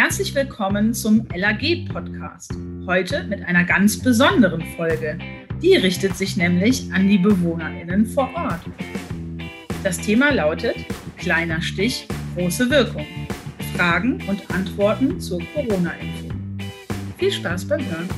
Herzlich willkommen zum LAG-Podcast. Heute mit einer ganz besonderen Folge. Die richtet sich nämlich an die BewohnerInnen vor Ort. Das Thema lautet Kleiner Stich, große Wirkung. Fragen und Antworten zur Corona-Impfung. Viel Spaß beim Hören.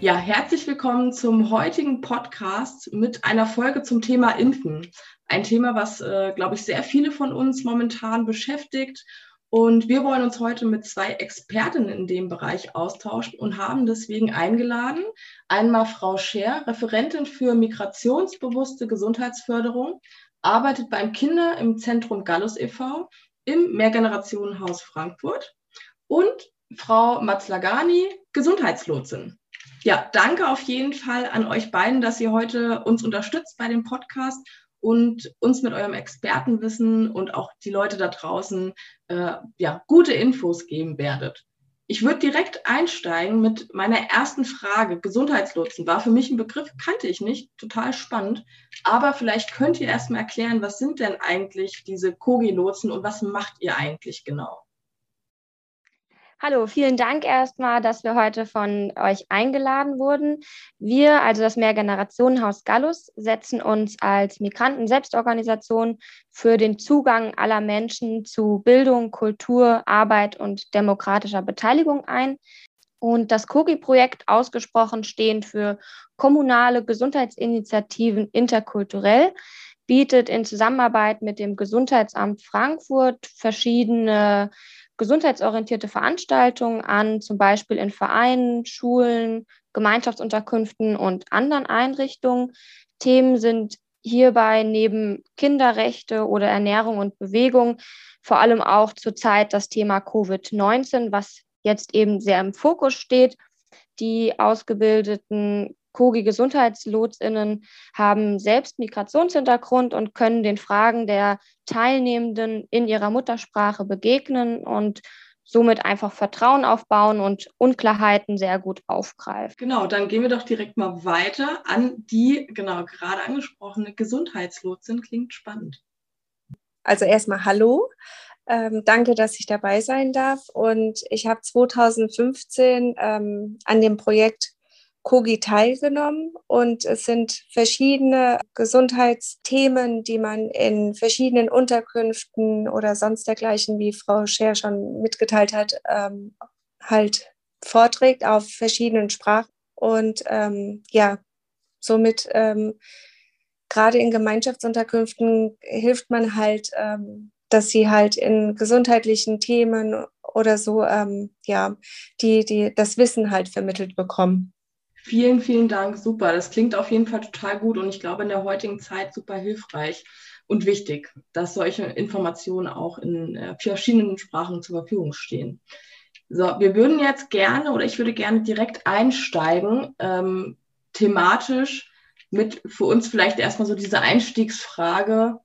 Ja, herzlich willkommen zum heutigen Podcast mit einer Folge zum Thema Impfen. Ein Thema, was, äh, glaube ich, sehr viele von uns momentan beschäftigt. Und wir wollen uns heute mit zwei Expertinnen in dem Bereich austauschen und haben deswegen eingeladen. Einmal Frau Scher, Referentin für migrationsbewusste Gesundheitsförderung, arbeitet beim Kinder im Zentrum Gallus e.V. im Mehrgenerationenhaus Frankfurt. Und Frau Matzlagani, Gesundheitslotsin. Ja, danke auf jeden Fall an euch beiden, dass ihr heute uns unterstützt bei dem Podcast und uns mit eurem Expertenwissen und auch die Leute da draußen äh, ja, gute Infos geben werdet. Ich würde direkt einsteigen mit meiner ersten Frage. Gesundheitslotsen war für mich ein Begriff, kannte ich nicht, total spannend. Aber vielleicht könnt ihr erstmal erklären, was sind denn eigentlich diese Kogi-Lotsen und was macht ihr eigentlich genau? Hallo, vielen Dank erstmal, dass wir heute von euch eingeladen wurden. Wir, also das Mehrgenerationenhaus Gallus, setzen uns als Migranten-Selbstorganisation für den Zugang aller Menschen zu Bildung, Kultur, Arbeit und demokratischer Beteiligung ein. Und das COGI-Projekt ausgesprochen stehend für kommunale Gesundheitsinitiativen interkulturell bietet in Zusammenarbeit mit dem Gesundheitsamt Frankfurt verschiedene gesundheitsorientierte Veranstaltungen an, zum Beispiel in Vereinen, Schulen, Gemeinschaftsunterkünften und anderen Einrichtungen. Themen sind hierbei neben Kinderrechte oder Ernährung und Bewegung vor allem auch zurzeit das Thema Covid-19, was jetzt eben sehr im Fokus steht. Die ausgebildeten Kogi-Gesundheitslotsinnen haben selbst Migrationshintergrund und können den Fragen der Teilnehmenden in ihrer Muttersprache begegnen und somit einfach Vertrauen aufbauen und Unklarheiten sehr gut aufgreifen. Genau, dann gehen wir doch direkt mal weiter an die, genau, gerade angesprochene Gesundheitslotsin. Klingt spannend. Also erstmal Hallo. Ähm, danke, dass ich dabei sein darf. Und ich habe 2015 ähm, an dem Projekt Kogi teilgenommen und es sind verschiedene Gesundheitsthemen, die man in verschiedenen Unterkünften oder sonst dergleichen, wie Frau Scher schon mitgeteilt hat, ähm, halt vorträgt auf verschiedenen Sprachen. Und ähm, ja, somit ähm, gerade in Gemeinschaftsunterkünften hilft man halt, ähm, dass sie halt in gesundheitlichen Themen oder so, ähm, ja, die, die das Wissen halt vermittelt bekommen. Vielen, vielen Dank. Super. Das klingt auf jeden Fall total gut und ich glaube in der heutigen Zeit super hilfreich und wichtig, dass solche Informationen auch in äh, verschiedenen Sprachen zur Verfügung stehen. So, wir würden jetzt gerne oder ich würde gerne direkt einsteigen, ähm, thematisch mit für uns vielleicht erstmal so diese Einstiegsfrage,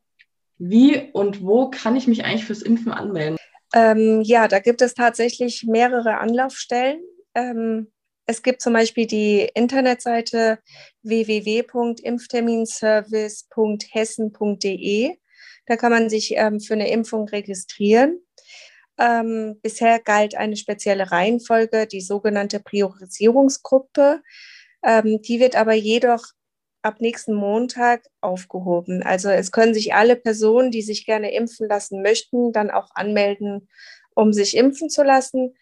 wie und wo kann ich mich eigentlich fürs Impfen anmelden? Ähm, ja, da gibt es tatsächlich mehrere Anlaufstellen. Ähm, es gibt zum Beispiel die Internetseite www.impfterminservice.hessen.de. Da kann man sich ähm, für eine Impfung registrieren. Ähm, bisher galt eine spezielle Reihenfolge, die sogenannte Priorisierungsgruppe. Ähm, die wird aber jedoch ab nächsten Montag aufgehoben. Also es können sich alle Personen, die sich gerne impfen lassen möchten, dann auch anmelden, um sich impfen zu lassen.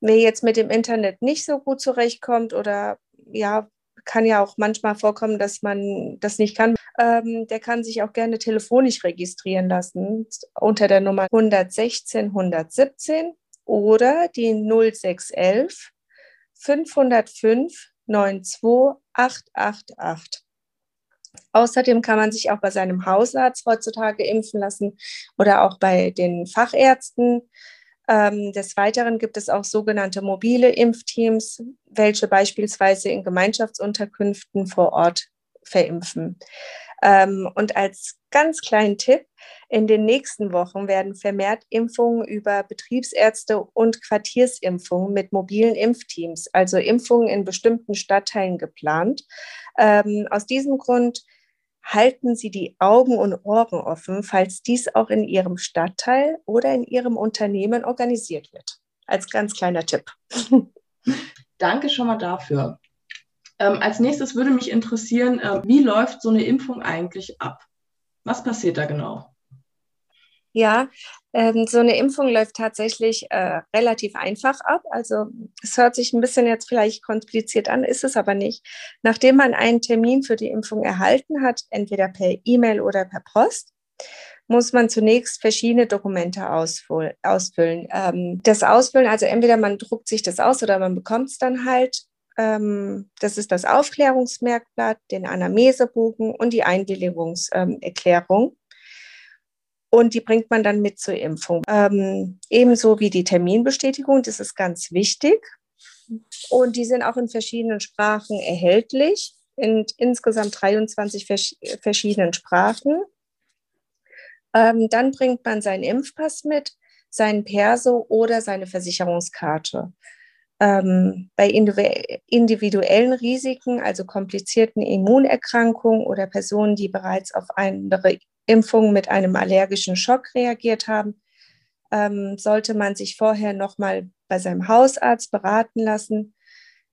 Wer jetzt mit dem Internet nicht so gut zurechtkommt oder ja, kann ja auch manchmal vorkommen, dass man das nicht kann, ähm, der kann sich auch gerne telefonisch registrieren lassen unter der Nummer 116 117 oder die 0611 505 92888. Außerdem kann man sich auch bei seinem Hausarzt heutzutage impfen lassen oder auch bei den Fachärzten. Ähm, des Weiteren gibt es auch sogenannte mobile Impfteams, welche beispielsweise in Gemeinschaftsunterkünften vor Ort verimpfen. Ähm, und als ganz kleinen Tipp, in den nächsten Wochen werden vermehrt Impfungen über Betriebsärzte und Quartiersimpfungen mit mobilen Impfteams, also Impfungen in bestimmten Stadtteilen geplant. Ähm, aus diesem Grund halten Sie die Augen und Ohren offen, falls dies auch in Ihrem Stadtteil oder in Ihrem Unternehmen organisiert wird. Als ganz kleiner Tipp. Danke schon mal dafür. Ähm, als nächstes würde mich interessieren, äh, wie läuft so eine Impfung eigentlich ab? Was passiert da genau? Ja, ähm, so eine Impfung läuft tatsächlich äh, relativ einfach ab. Also es hört sich ein bisschen jetzt vielleicht kompliziert an, ist es aber nicht. Nachdem man einen Termin für die Impfung erhalten hat, entweder per E-Mail oder per Post, muss man zunächst verschiedene Dokumente ausfüllen. Ähm, das Ausfüllen, also entweder man druckt sich das aus oder man bekommt es dann halt. Ähm, das ist das Aufklärungsmerkblatt, den Anamnesebogen und die Einwilligungserklärung und die bringt man dann mit zur Impfung. Ähm, ebenso wie die Terminbestätigung, das ist ganz wichtig. Und die sind auch in verschiedenen Sprachen erhältlich, in insgesamt 23 vers verschiedenen Sprachen. Ähm, dann bringt man seinen Impfpass mit, seinen Perso oder seine Versicherungskarte. Ähm, bei individuellen Risiken, also komplizierten Immunerkrankungen oder Personen, die bereits auf andere Impfungen mit einem allergischen Schock reagiert haben, ähm, sollte man sich vorher nochmal bei seinem Hausarzt beraten lassen.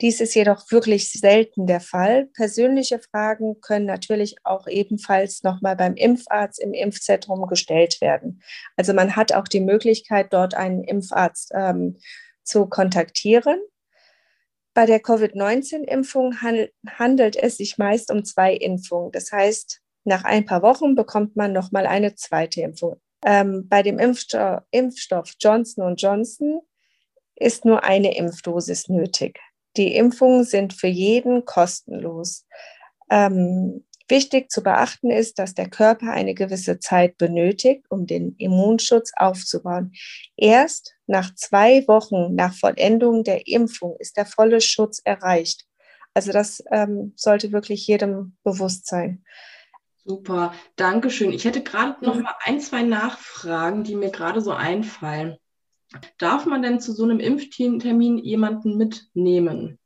Dies ist jedoch wirklich selten der Fall. Persönliche Fragen können natürlich auch ebenfalls nochmal beim Impfarzt im Impfzentrum gestellt werden. Also man hat auch die Möglichkeit, dort einen Impfarzt ähm, zu kontaktieren. Bei der Covid-19-Impfung handelt es sich meist um zwei Impfungen. Das heißt, nach ein paar Wochen bekommt man nochmal eine zweite Impfung. Ähm, bei dem Impfstoff, Impfstoff Johnson Johnson ist nur eine Impfdosis nötig. Die Impfungen sind für jeden kostenlos. Ähm, wichtig zu beachten ist, dass der Körper eine gewisse Zeit benötigt, um den Immunschutz aufzubauen. Erst nach zwei Wochen nach Vollendung der Impfung ist der volle Schutz erreicht. Also das ähm, sollte wirklich jedem bewusst sein. Super, danke schön. Ich hätte gerade noch mal ein, zwei Nachfragen, die mir gerade so einfallen. Darf man denn zu so einem Impftermin jemanden mitnehmen?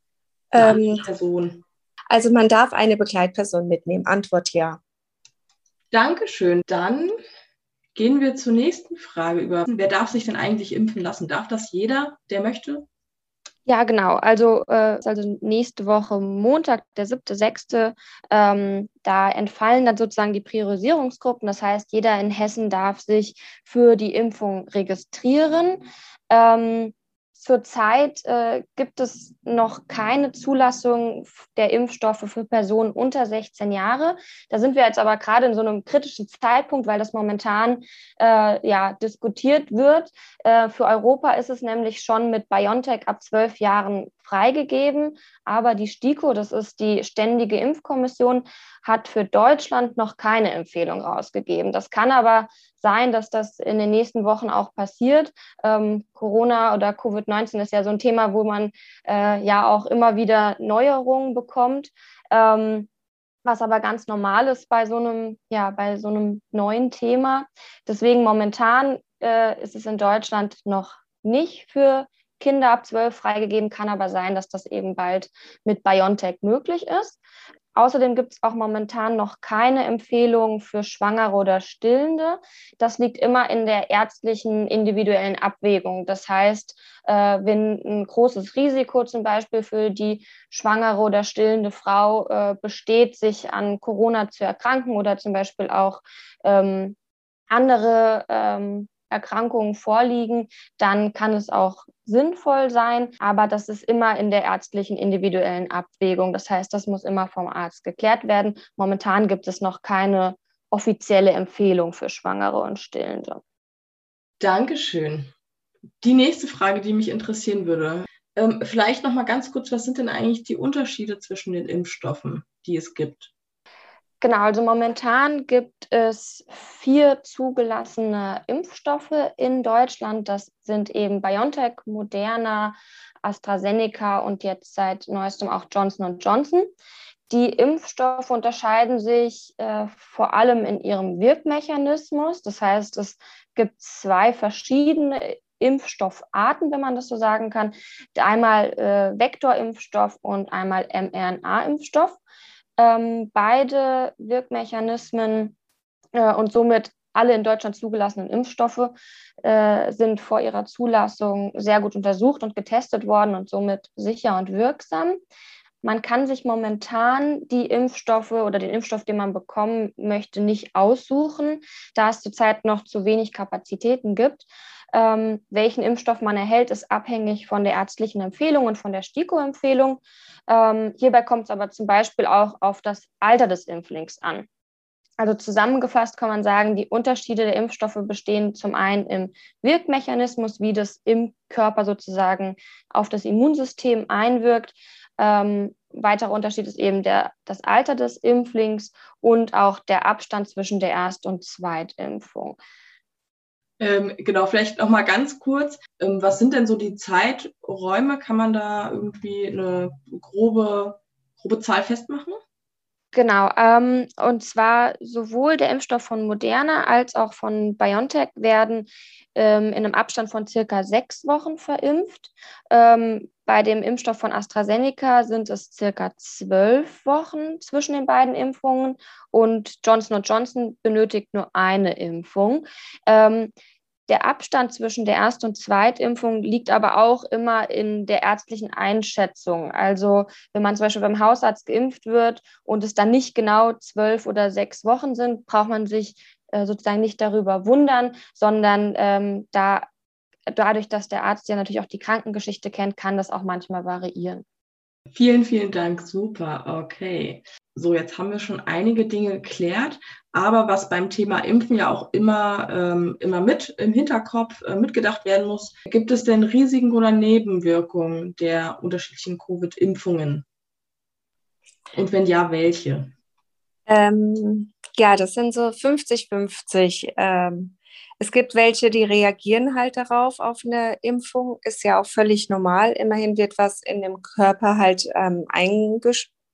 Ähm, Person? Also man darf eine Begleitperson mitnehmen. Antwort ja. Dankeschön. Dann gehen wir zur nächsten Frage über. Wer darf sich denn eigentlich impfen lassen? Darf das jeder, der möchte? Ja, genau. Also, äh, also nächste Woche Montag, der 7.6., ähm, da entfallen dann sozusagen die Priorisierungsgruppen. Das heißt, jeder in Hessen darf sich für die Impfung registrieren. Ähm, Zurzeit äh, gibt es noch keine Zulassung der Impfstoffe für Personen unter 16 Jahre. Da sind wir jetzt aber gerade in so einem kritischen Zeitpunkt, weil das momentan äh, ja, diskutiert wird. Äh, für Europa ist es nämlich schon mit BioNTech ab zwölf Jahren freigegeben. Aber die STIKO, das ist die Ständige Impfkommission, hat für Deutschland noch keine Empfehlung rausgegeben. Das kann aber sein, dass das in den nächsten Wochen auch passiert. Ähm, Corona oder Covid-19 ist ja so ein Thema, wo man äh, ja auch immer wieder Neuerungen bekommt. Ähm, was aber ganz normal ist bei so einem, ja, bei so einem neuen Thema. Deswegen momentan äh, ist es in Deutschland noch nicht für Kinder ab 12 freigegeben, kann aber sein, dass das eben bald mit BioNTech möglich ist. Außerdem gibt es auch momentan noch keine Empfehlung für Schwangere oder Stillende. Das liegt immer in der ärztlichen individuellen Abwägung. Das heißt, äh, wenn ein großes Risiko zum Beispiel für die schwangere oder stillende Frau äh, besteht, sich an Corona zu erkranken oder zum Beispiel auch ähm, andere ähm, Erkrankungen vorliegen, dann kann es auch sinnvoll sein, aber das ist immer in der ärztlichen individuellen Abwägung. Das heißt, das muss immer vom Arzt geklärt werden. Momentan gibt es noch keine offizielle Empfehlung für Schwangere und Stillende. Dankeschön. Die nächste Frage, die mich interessieren würde, ähm, vielleicht noch mal ganz kurz, was sind denn eigentlich die Unterschiede zwischen den Impfstoffen, die es gibt? Genau, also momentan gibt es vier zugelassene Impfstoffe in Deutschland. Das sind eben BioNTech, Moderna, AstraZeneca und jetzt seit neuestem auch Johnson Johnson. Die Impfstoffe unterscheiden sich äh, vor allem in ihrem Wirkmechanismus. Das heißt, es gibt zwei verschiedene Impfstoffarten, wenn man das so sagen kann. Einmal äh, Vektorimpfstoff und einmal mRNA-Impfstoff. Ähm, beide Wirkmechanismen äh, und somit alle in Deutschland zugelassenen Impfstoffe äh, sind vor ihrer Zulassung sehr gut untersucht und getestet worden und somit sicher und wirksam. Man kann sich momentan die Impfstoffe oder den Impfstoff, den man bekommen möchte, nicht aussuchen, da es zurzeit noch zu wenig Kapazitäten gibt. Ähm, welchen Impfstoff man erhält, ist abhängig von der ärztlichen Empfehlung und von der STIKO-Empfehlung. Ähm, hierbei kommt es aber zum Beispiel auch auf das Alter des Impflings an. Also zusammengefasst kann man sagen, die Unterschiede der Impfstoffe bestehen zum einen im Wirkmechanismus, wie das im Körper sozusagen auf das Immunsystem einwirkt. Ähm, weiterer Unterschied ist eben der, das Alter des Impflings und auch der Abstand zwischen der Erst- und Zweitimpfung. Ähm, genau, vielleicht noch mal ganz kurz. Ähm, was sind denn so die Zeiträume? Kann man da irgendwie eine grobe, grobe Zahl festmachen? Genau, ähm, und zwar sowohl der Impfstoff von Moderna als auch von BioNTech werden ähm, in einem Abstand von circa sechs Wochen verimpft. Ähm, bei dem Impfstoff von AstraZeneca sind es circa zwölf Wochen zwischen den beiden Impfungen und Johnson Johnson benötigt nur eine Impfung. Ähm, der Abstand zwischen der Erst- und Zweitimpfung liegt aber auch immer in der ärztlichen Einschätzung. Also wenn man zum Beispiel beim Hausarzt geimpft wird und es dann nicht genau zwölf oder sechs Wochen sind, braucht man sich äh, sozusagen nicht darüber wundern, sondern ähm, da, dadurch, dass der Arzt ja natürlich auch die Krankengeschichte kennt, kann das auch manchmal variieren. Vielen, vielen Dank. Super. Okay. So, jetzt haben wir schon einige Dinge geklärt. Aber was beim Thema Impfen ja auch immer, ähm, immer mit im Hinterkopf äh, mitgedacht werden muss, gibt es denn Risiken oder Nebenwirkungen der unterschiedlichen Covid-Impfungen? Und wenn ja, welche? Ähm, ja, das sind so 50-50. Ähm, es gibt welche, die reagieren halt darauf, auf eine Impfung. Ist ja auch völlig normal. Immerhin wird was in dem Körper halt ähm,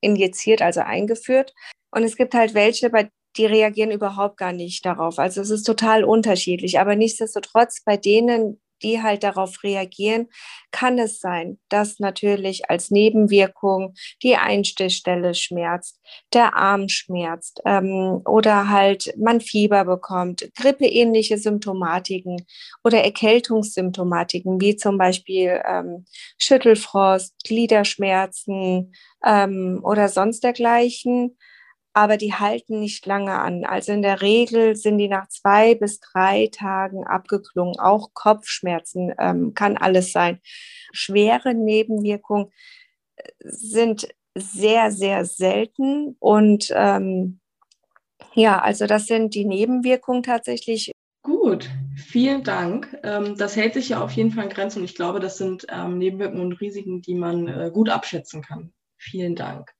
injiziert, also eingeführt. Und es gibt halt welche, bei die reagieren überhaupt gar nicht darauf. Also es ist total unterschiedlich. Aber nichtsdestotrotz, bei denen, die halt darauf reagieren, kann es sein, dass natürlich als Nebenwirkung die Einstichstelle schmerzt, der Arm schmerzt ähm, oder halt man Fieber bekommt, grippeähnliche Symptomatiken oder Erkältungssymptomatiken, wie zum Beispiel ähm, Schüttelfrost, Gliederschmerzen ähm, oder sonst dergleichen aber die halten nicht lange an. Also in der Regel sind die nach zwei bis drei Tagen abgeklungen. Auch Kopfschmerzen ähm, kann alles sein. Schwere Nebenwirkungen äh, sind sehr, sehr selten. Und ähm, ja, also das sind die Nebenwirkungen tatsächlich. Gut, vielen Dank. Ähm, das hält sich ja auf jeden Fall in Grenzen und ich glaube, das sind ähm, Nebenwirkungen und Risiken, die man äh, gut abschätzen kann. Vielen Dank.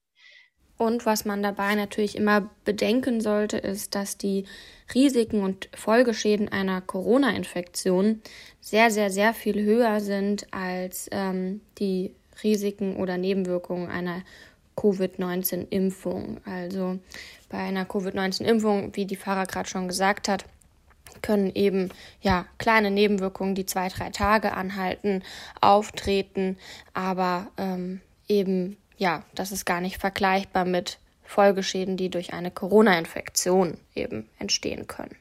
Und was man dabei natürlich immer bedenken sollte, ist, dass die Risiken und Folgeschäden einer Corona-Infektion sehr, sehr, sehr viel höher sind als ähm, die Risiken oder Nebenwirkungen einer Covid-19-Impfung. Also bei einer Covid-19-Impfung, wie die Fahrer gerade schon gesagt hat, können eben ja kleine Nebenwirkungen, die zwei, drei Tage anhalten, auftreten, aber ähm, eben ja, das ist gar nicht vergleichbar mit Folgeschäden, die durch eine Corona-Infektion eben entstehen können.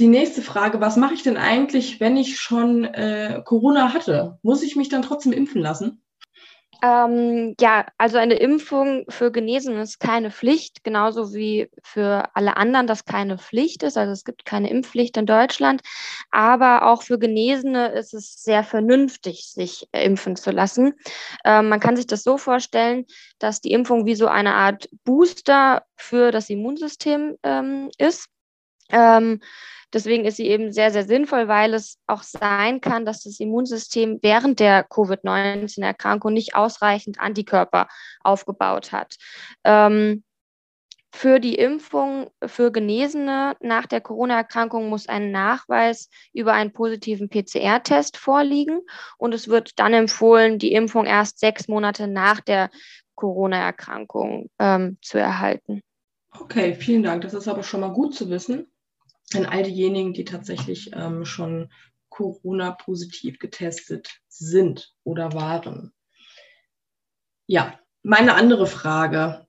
Die nächste Frage, was mache ich denn eigentlich, wenn ich schon äh, Corona hatte? Muss ich mich dann trotzdem impfen lassen? Ähm, ja, also eine Impfung für Genesene ist keine Pflicht, genauso wie für alle anderen das keine Pflicht ist. Also es gibt keine Impfpflicht in Deutschland, aber auch für Genesene ist es sehr vernünftig, sich impfen zu lassen. Ähm, man kann sich das so vorstellen, dass die Impfung wie so eine Art Booster für das Immunsystem ähm, ist. Ähm, Deswegen ist sie eben sehr, sehr sinnvoll, weil es auch sein kann, dass das Immunsystem während der Covid-19-Erkrankung nicht ausreichend Antikörper aufgebaut hat. Ähm, für die Impfung für Genesene nach der Corona-Erkrankung muss ein Nachweis über einen positiven PCR-Test vorliegen und es wird dann empfohlen, die Impfung erst sechs Monate nach der Corona-Erkrankung ähm, zu erhalten. Okay, vielen Dank. Das ist aber schon mal gut zu wissen an all diejenigen, die tatsächlich ähm, schon Corona-positiv getestet sind oder waren. Ja, meine andere Frage.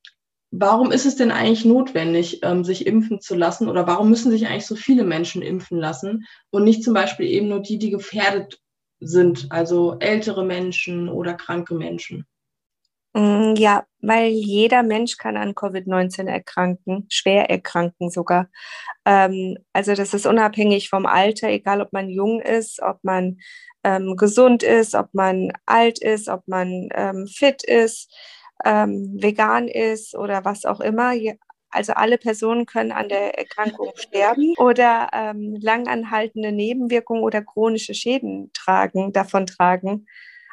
warum ist es denn eigentlich notwendig, ähm, sich impfen zu lassen oder warum müssen sich eigentlich so viele Menschen impfen lassen und nicht zum Beispiel eben nur die, die gefährdet sind, also ältere Menschen oder kranke Menschen? Mm, ja, weil jeder Mensch kann an Covid-19 erkranken, schwer erkranken sogar. Ähm, also das ist unabhängig vom Alter, egal ob man jung ist, ob man ähm, gesund ist, ob man alt ist, ob man ähm, fit ist ähm, vegan ist oder was auch immer. Also alle Personen können an der Erkrankung sterben oder ähm, langanhaltende Nebenwirkungen oder chronische Schäden tragen, davon tragen.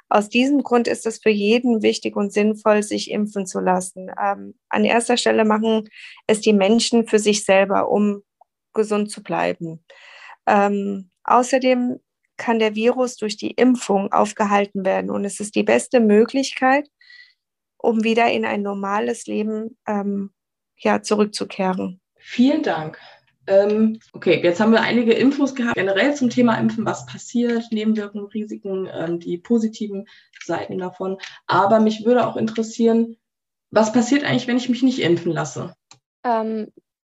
Aus diesem Grund ist es für jeden wichtig und sinnvoll, sich impfen zu lassen. Ähm, an erster Stelle machen es die Menschen für sich selber, um gesund zu bleiben. Ähm, außerdem kann der Virus durch die Impfung aufgehalten werden und es ist die beste Möglichkeit, um wieder in ein normales Leben ähm, ja, zurückzukehren. Vielen Dank. Ähm, okay, jetzt haben wir einige Infos gehabt, generell zum Thema Impfen, was passiert, Nebenwirkungen, Risiken, ähm, die positiven Seiten davon. Aber mich würde auch interessieren, was passiert eigentlich, wenn ich mich nicht impfen lasse? Ähm,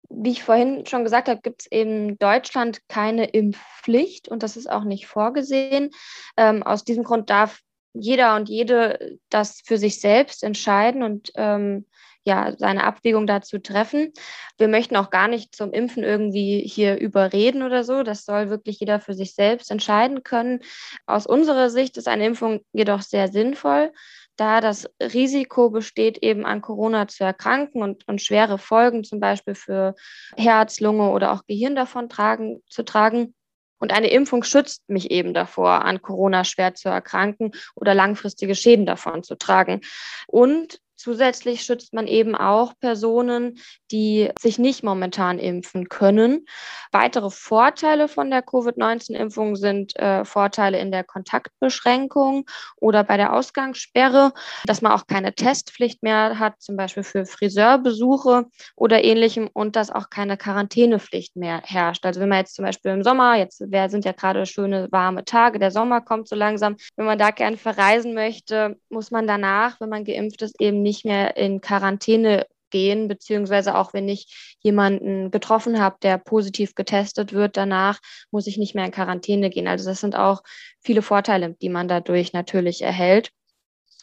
wie ich vorhin schon gesagt habe, gibt es in Deutschland keine Impfpflicht und das ist auch nicht vorgesehen. Ähm, aus diesem Grund darf jeder und jede das für sich selbst entscheiden und ähm, ja, seine Abwägung dazu treffen. Wir möchten auch gar nicht zum Impfen irgendwie hier überreden oder so. Das soll wirklich jeder für sich selbst entscheiden können. Aus unserer Sicht ist eine Impfung jedoch sehr sinnvoll, da das Risiko besteht, eben an Corona zu erkranken und, und schwere Folgen zum Beispiel für Herz, Lunge oder auch Gehirn davon tragen, zu tragen und eine Impfung schützt mich eben davor, an Corona schwer zu erkranken oder langfristige Schäden davon zu tragen. Und Zusätzlich schützt man eben auch Personen, die sich nicht momentan impfen können. Weitere Vorteile von der Covid-19-Impfung sind äh, Vorteile in der Kontaktbeschränkung oder bei der Ausgangssperre, dass man auch keine Testpflicht mehr hat, zum Beispiel für Friseurbesuche oder ähnlichem und dass auch keine Quarantänepflicht mehr herrscht. Also wenn man jetzt zum Beispiel im Sommer, jetzt sind ja gerade schöne warme Tage, der Sommer kommt so langsam, wenn man da gerne verreisen möchte, muss man danach, wenn man geimpft ist, eben nicht mehr in Quarantäne gehen, beziehungsweise auch wenn ich jemanden getroffen habe, der positiv getestet wird, danach muss ich nicht mehr in Quarantäne gehen. Also das sind auch viele Vorteile, die man dadurch natürlich erhält.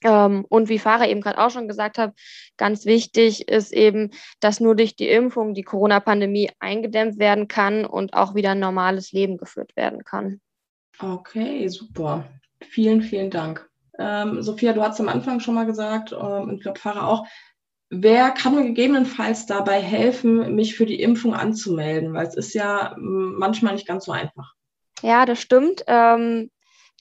Ähm, und wie Farah eben gerade auch schon gesagt hat, ganz wichtig ist eben, dass nur durch die Impfung die Corona-Pandemie eingedämmt werden kann und auch wieder ein normales Leben geführt werden kann. Okay, super. Vielen, vielen Dank. Ähm, Sophia, du hast am Anfang schon mal gesagt, ähm, und ich glaube, Farah auch, wer kann mir gegebenenfalls dabei helfen, mich für die Impfung anzumelden? Weil es ist ja manchmal nicht ganz so einfach. Ja, das stimmt. Ähm,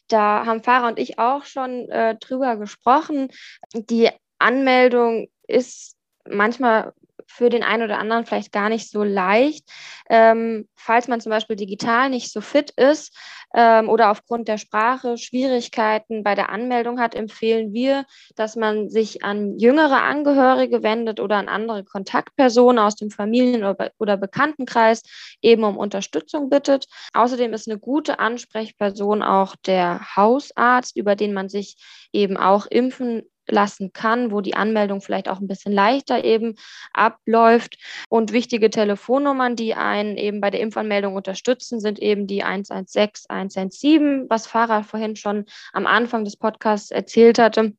da haben Farah und ich auch schon äh, drüber gesprochen. Die Anmeldung ist manchmal für den einen oder anderen vielleicht gar nicht so leicht. Ähm, falls man zum Beispiel digital nicht so fit ist ähm, oder aufgrund der Sprache Schwierigkeiten bei der Anmeldung hat, empfehlen wir, dass man sich an jüngere Angehörige wendet oder an andere Kontaktpersonen aus dem Familien- oder, Bekanntenkreis eben um Unterstützung bittet. Außerdem ist eine gute Ansprechperson auch der Hausarzt, über den man sich eben auch impfen lassen kann, wo die Anmeldung vielleicht auch ein bisschen leichter eben abläuft. Und wichtige Telefonnummern, die einen eben bei der Impfanmeldung unterstützen, sind eben die 116, 117, was Farah vorhin schon am Anfang des Podcasts erzählt hatte,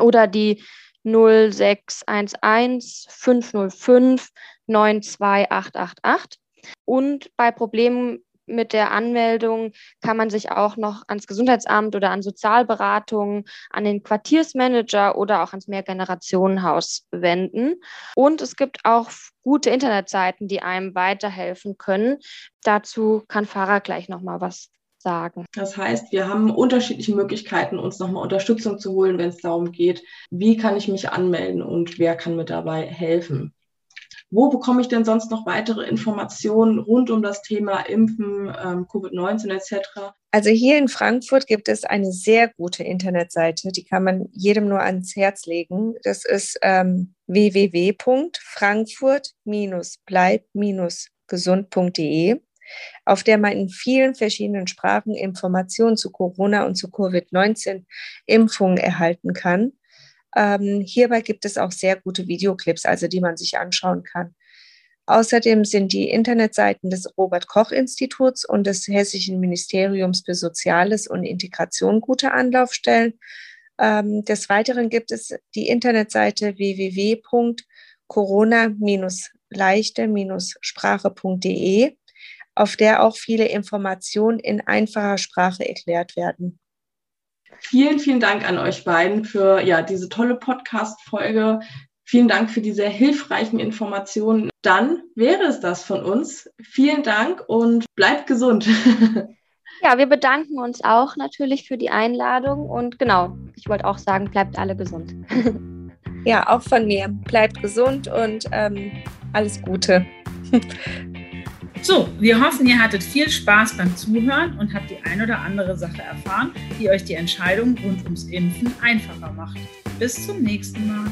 oder die 0611 505 92888. Und bei Problemen mit der Anmeldung kann man sich auch noch ans Gesundheitsamt oder an Sozialberatungen, an den Quartiersmanager oder auch ans Mehrgenerationenhaus wenden. Und es gibt auch gute Internetseiten, die einem weiterhelfen können. Dazu kann Farah gleich noch mal was sagen. Das heißt, wir haben unterschiedliche Möglichkeiten, uns nochmal Unterstützung zu holen, wenn es darum geht, wie kann ich mich anmelden und wer kann mir dabei helfen. Wo bekomme ich denn sonst noch weitere Informationen rund um das Thema Impfen, ähm, Covid-19 etc.? Also hier in Frankfurt gibt es eine sehr gute Internetseite, die kann man jedem nur ans Herz legen. Das ist ähm, www.frankfurt-bleib-gesund.de, auf der man in vielen verschiedenen Sprachen Informationen zu Corona und zu Covid-19-Impfungen erhalten kann. Ähm, hierbei gibt es auch sehr gute Videoclips, also die man sich anschauen kann. Außerdem sind die Internetseiten des Robert Koch Instituts und des Hessischen Ministeriums für Soziales und Integration gute Anlaufstellen. Ähm, des Weiteren gibt es die Internetseite www.corona-leichte-sprache.de, auf der auch viele Informationen in einfacher Sprache erklärt werden. Vielen, vielen Dank an euch beiden für ja, diese tolle Podcast-Folge. Vielen Dank für die sehr hilfreichen Informationen. Dann wäre es das von uns. Vielen Dank und bleibt gesund. Ja, wir bedanken uns auch natürlich für die Einladung und genau, ich wollte auch sagen, bleibt alle gesund. Ja, auch von mir. Bleibt gesund und ähm, alles Gute. So, wir hoffen, ihr hattet viel Spaß beim Zuhören und habt die ein oder andere Sache erfahren, die euch die Entscheidung rund ums Impfen einfacher macht. Bis zum nächsten Mal.